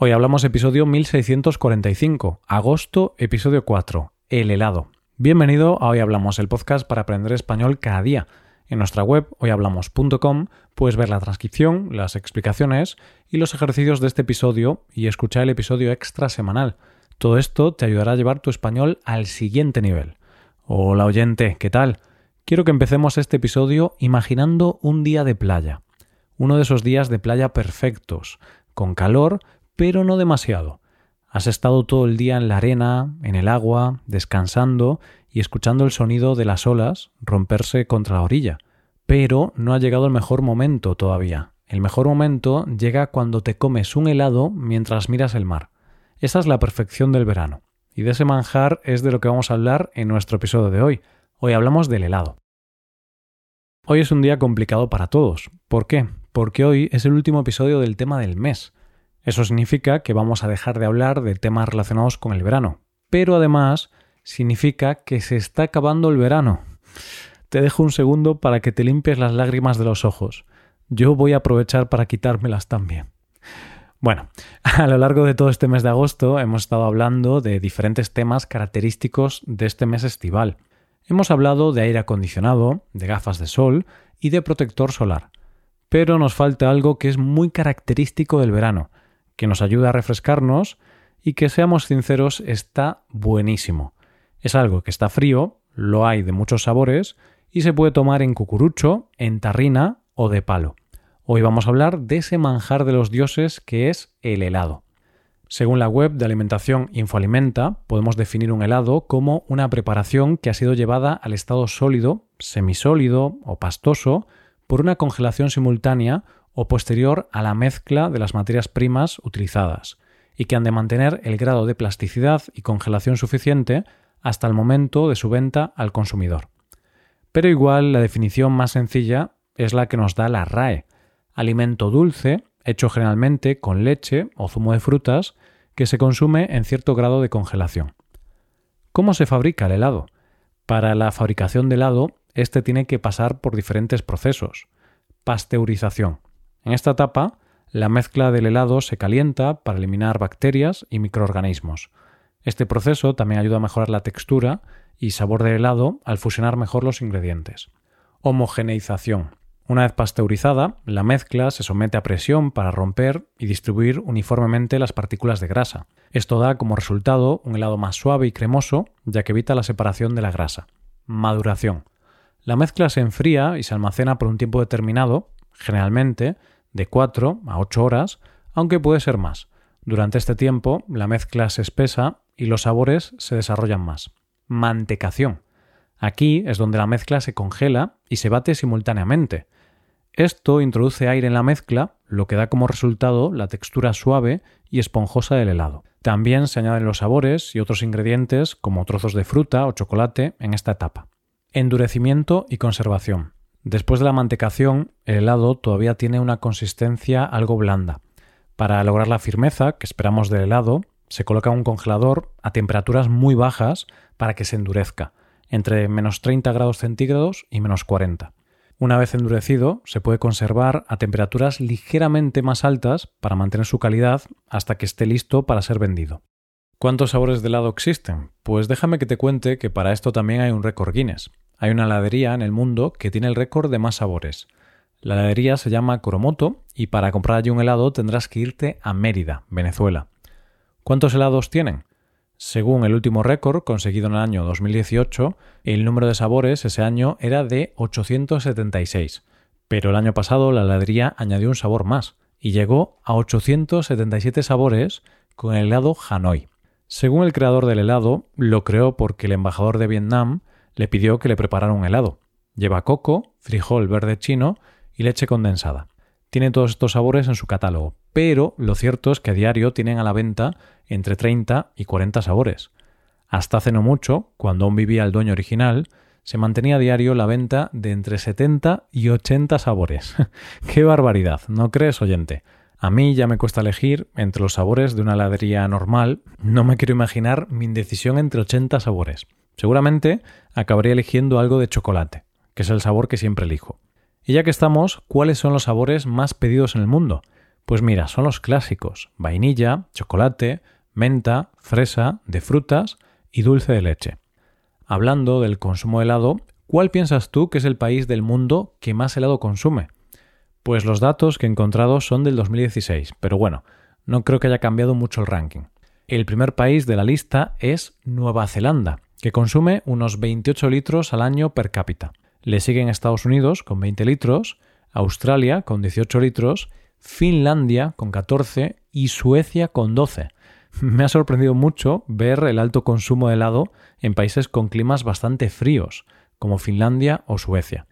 Hoy hablamos episodio 1645, agosto, episodio 4, el helado. Bienvenido a Hoy Hablamos, el podcast para aprender español cada día. En nuestra web, hoyhablamos.com, puedes ver la transcripción, las explicaciones y los ejercicios de este episodio y escuchar el episodio extra semanal. Todo esto te ayudará a llevar tu español al siguiente nivel. Hola oyente, ¿qué tal? Quiero que empecemos este episodio imaginando un día de playa. Uno de esos días de playa perfectos, con calor, pero no demasiado. Has estado todo el día en la arena, en el agua, descansando y escuchando el sonido de las olas romperse contra la orilla. Pero no ha llegado el mejor momento todavía. El mejor momento llega cuando te comes un helado mientras miras el mar. Esa es la perfección del verano. Y de ese manjar es de lo que vamos a hablar en nuestro episodio de hoy. Hoy hablamos del helado. Hoy es un día complicado para todos. ¿Por qué? Porque hoy es el último episodio del tema del mes. Eso significa que vamos a dejar de hablar de temas relacionados con el verano. Pero además significa que se está acabando el verano. Te dejo un segundo para que te limpies las lágrimas de los ojos. Yo voy a aprovechar para quitármelas también. Bueno, a lo largo de todo este mes de agosto hemos estado hablando de diferentes temas característicos de este mes estival. Hemos hablado de aire acondicionado, de gafas de sol y de protector solar. Pero nos falta algo que es muy característico del verano, que nos ayuda a refrescarnos y que seamos sinceros está buenísimo. Es algo que está frío, lo hay de muchos sabores y se puede tomar en cucurucho, en tarrina o de palo. Hoy vamos a hablar de ese manjar de los dioses que es el helado. Según la web de alimentación Infoalimenta, podemos definir un helado como una preparación que ha sido llevada al estado sólido, semisólido o pastoso por una congelación simultánea o posterior a la mezcla de las materias primas utilizadas, y que han de mantener el grado de plasticidad y congelación suficiente hasta el momento de su venta al consumidor. Pero igual la definición más sencilla es la que nos da la RAE, alimento dulce hecho generalmente con leche o zumo de frutas, que se consume en cierto grado de congelación. ¿Cómo se fabrica el helado? Para la fabricación de helado, este tiene que pasar por diferentes procesos. Pasteurización. En esta etapa, la mezcla del helado se calienta para eliminar bacterias y microorganismos. Este proceso también ayuda a mejorar la textura y sabor del helado al fusionar mejor los ingredientes. Homogeneización. Una vez pasteurizada, la mezcla se somete a presión para romper y distribuir uniformemente las partículas de grasa. Esto da como resultado un helado más suave y cremoso, ya que evita la separación de la grasa. Maduración. La mezcla se enfría y se almacena por un tiempo determinado, generalmente de 4 a 8 horas, aunque puede ser más. Durante este tiempo, la mezcla se espesa y los sabores se desarrollan más. Mantecación. Aquí es donde la mezcla se congela y se bate simultáneamente. Esto introduce aire en la mezcla, lo que da como resultado la textura suave y esponjosa del helado. También se añaden los sabores y otros ingredientes como trozos de fruta o chocolate en esta etapa. Endurecimiento y conservación. Después de la mantecación, el helado todavía tiene una consistencia algo blanda. Para lograr la firmeza que esperamos del helado, se coloca un congelador a temperaturas muy bajas para que se endurezca, entre menos 30 grados centígrados y menos 40. Una vez endurecido, se puede conservar a temperaturas ligeramente más altas para mantener su calidad hasta que esté listo para ser vendido. ¿Cuántos sabores de helado existen? Pues déjame que te cuente que para esto también hay un récord Guinness. Hay una heladería en el mundo que tiene el récord de más sabores. La heladería se llama Coromoto y para comprar allí un helado tendrás que irte a Mérida, Venezuela. ¿Cuántos helados tienen? Según el último récord conseguido en el año 2018, el número de sabores ese año era de 876, pero el año pasado la heladería añadió un sabor más y llegó a 877 sabores con el helado Hanoi. Según el creador del helado, lo creó porque el embajador de Vietnam le pidió que le preparara un helado. Lleva coco, frijol verde chino y leche condensada. Tiene todos estos sabores en su catálogo, pero lo cierto es que a diario tienen a la venta entre 30 y 40 sabores. Hasta hace no mucho, cuando aún vivía el dueño original, se mantenía a diario la venta de entre 70 y 80 sabores. ¡Qué barbaridad! ¿No crees, oyente? A mí ya me cuesta elegir entre los sabores de una heladería normal, no me quiero imaginar mi indecisión entre 80 sabores. Seguramente acabaría eligiendo algo de chocolate, que es el sabor que siempre elijo. Y ya que estamos, ¿cuáles son los sabores más pedidos en el mundo? Pues mira, son los clásicos, vainilla, chocolate, menta, fresa, de frutas y dulce de leche. Hablando del consumo de helado, ¿cuál piensas tú que es el país del mundo que más helado consume? Pues los datos que he encontrado son del 2016, pero bueno, no creo que haya cambiado mucho el ranking. El primer país de la lista es Nueva Zelanda, que consume unos 28 litros al año per cápita. Le siguen Estados Unidos con 20 litros, Australia con 18 litros, Finlandia con 14 y Suecia con 12. Me ha sorprendido mucho ver el alto consumo de helado en países con climas bastante fríos, como Finlandia o Suecia.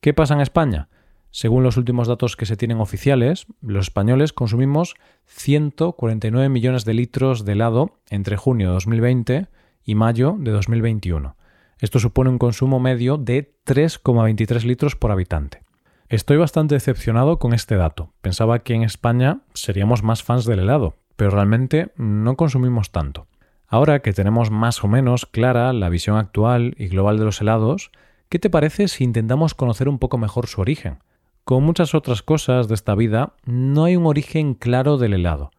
¿Qué pasa en España? Según los últimos datos que se tienen oficiales, los españoles consumimos 149 millones de litros de helado entre junio de 2020 y mayo de 2021. Esto supone un consumo medio de 3,23 litros por habitante. Estoy bastante decepcionado con este dato. Pensaba que en España seríamos más fans del helado, pero realmente no consumimos tanto. Ahora que tenemos más o menos clara la visión actual y global de los helados, ¿qué te parece si intentamos conocer un poco mejor su origen? Con muchas otras cosas de esta vida, no hay un origen claro del helado,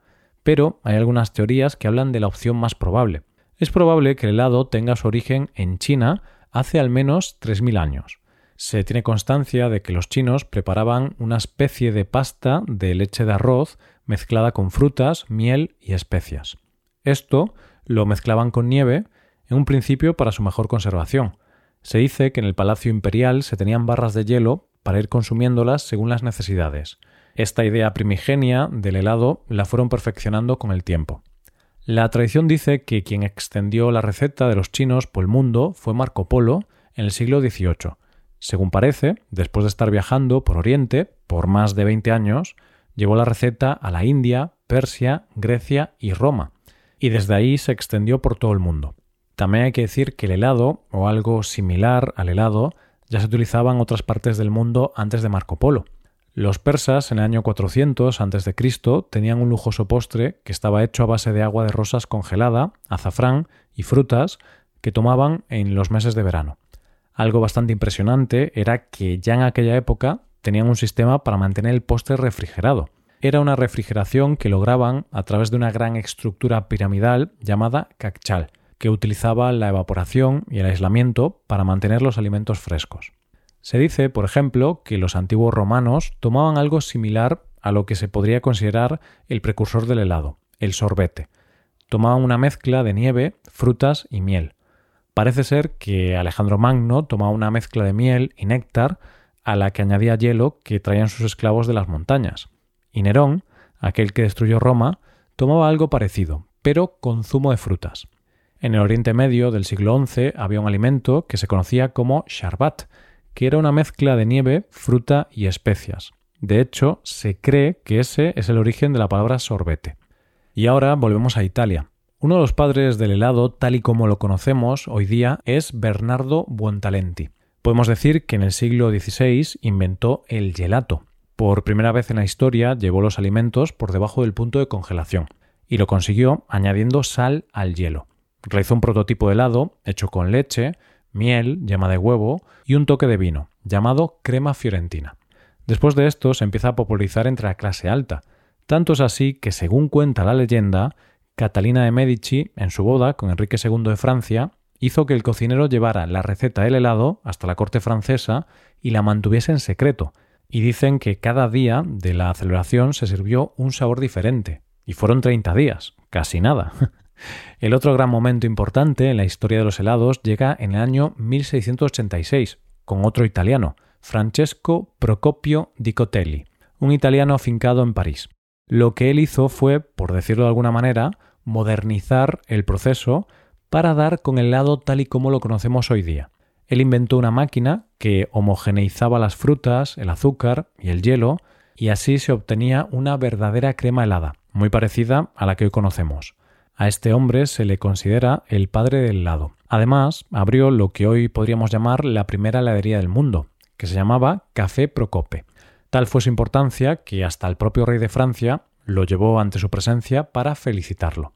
pero hay algunas teorías que hablan de la opción más probable. Es probable que el helado tenga su origen en China hace al menos 3.000 años. Se tiene constancia de que los chinos preparaban una especie de pasta de leche de arroz mezclada con frutas, miel y especias. Esto lo mezclaban con nieve en un principio para su mejor conservación. Se dice que en el Palacio Imperial se tenían barras de hielo para ir consumiéndolas según las necesidades. Esta idea primigenia del helado la fueron perfeccionando con el tiempo. La tradición dice que quien extendió la receta de los chinos por el mundo fue Marco Polo en el siglo XVIII. Según parece, después de estar viajando por Oriente por más de 20 años, llevó la receta a la India, Persia, Grecia y Roma, y desde ahí se extendió por todo el mundo. También hay que decir que el helado, o algo similar al helado, ya se utilizaba en otras partes del mundo antes de Marco Polo. Los persas en el año 400 a.C. tenían un lujoso postre que estaba hecho a base de agua de rosas congelada, azafrán y frutas que tomaban en los meses de verano. Algo bastante impresionante era que ya en aquella época tenían un sistema para mantener el postre refrigerado. Era una refrigeración que lograban a través de una gran estructura piramidal llamada cacchal, que utilizaba la evaporación y el aislamiento para mantener los alimentos frescos. Se dice, por ejemplo, que los antiguos romanos tomaban algo similar a lo que se podría considerar el precursor del helado, el sorbete. Tomaban una mezcla de nieve, frutas y miel. Parece ser que Alejandro Magno tomaba una mezcla de miel y néctar a la que añadía hielo que traían sus esclavos de las montañas. Y Nerón, aquel que destruyó Roma, tomaba algo parecido, pero con zumo de frutas. En el Oriente Medio del siglo XI había un alimento que se conocía como sharbat, que era una mezcla de nieve, fruta y especias. De hecho, se cree que ese es el origen de la palabra sorbete. Y ahora volvemos a Italia. Uno de los padres del helado, tal y como lo conocemos hoy día, es Bernardo Buontalenti. Podemos decir que en el siglo XVI inventó el gelato. Por primera vez en la historia llevó los alimentos por debajo del punto de congelación, y lo consiguió añadiendo sal al hielo. Realizó un prototipo de helado hecho con leche, miel, yema de huevo y un toque de vino, llamado crema fiorentina. Después de esto se empieza a popularizar entre la clase alta. Tanto es así que, según cuenta la leyenda, Catalina de Medici, en su boda con Enrique II de Francia, hizo que el cocinero llevara la receta del helado hasta la corte francesa y la mantuviese en secreto, y dicen que cada día de la celebración se sirvió un sabor diferente, y fueron 30 días, casi nada. El otro gran momento importante en la historia de los helados llega en el año 1686, con otro italiano, Francesco Procopio di Cotelli, un italiano afincado en París. Lo que él hizo fue, por decirlo de alguna manera, modernizar el proceso para dar con el helado tal y como lo conocemos hoy día. Él inventó una máquina que homogeneizaba las frutas, el azúcar y el hielo, y así se obtenía una verdadera crema helada, muy parecida a la que hoy conocemos. A este hombre se le considera el padre del helado. Además, abrió lo que hoy podríamos llamar la primera heladería del mundo, que se llamaba Café Procope. Tal fue su importancia que hasta el propio rey de Francia lo llevó ante su presencia para felicitarlo.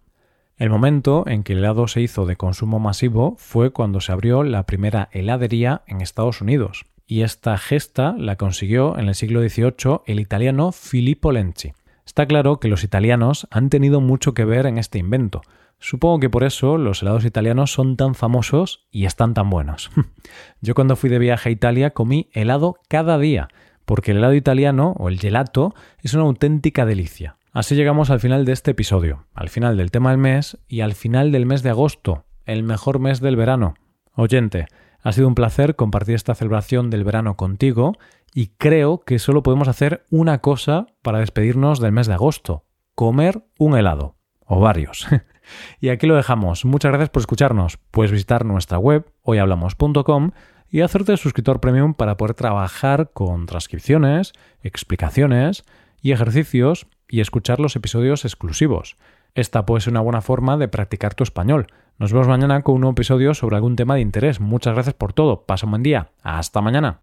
El momento en que el helado se hizo de consumo masivo fue cuando se abrió la primera heladería en Estados Unidos, y esta gesta la consiguió en el siglo XVIII el italiano Filippo Lenzi. Está claro que los italianos han tenido mucho que ver en este invento. Supongo que por eso los helados italianos son tan famosos y están tan buenos. Yo cuando fui de viaje a Italia comí helado cada día, porque el helado italiano o el gelato es una auténtica delicia. Así llegamos al final de este episodio, al final del tema del mes y al final del mes de agosto, el mejor mes del verano. Oyente, ha sido un placer compartir esta celebración del verano contigo y creo que solo podemos hacer una cosa para despedirnos del mes de agosto, comer un helado, o varios. y aquí lo dejamos. Muchas gracias por escucharnos. Puedes visitar nuestra web hoyhablamos.com y hacerte suscriptor premium para poder trabajar con transcripciones, explicaciones y ejercicios y escuchar los episodios exclusivos. Esta puede ser una buena forma de practicar tu español. Nos vemos mañana con un nuevo episodio sobre algún tema de interés. Muchas gracias por todo. Pasa un buen día. Hasta mañana.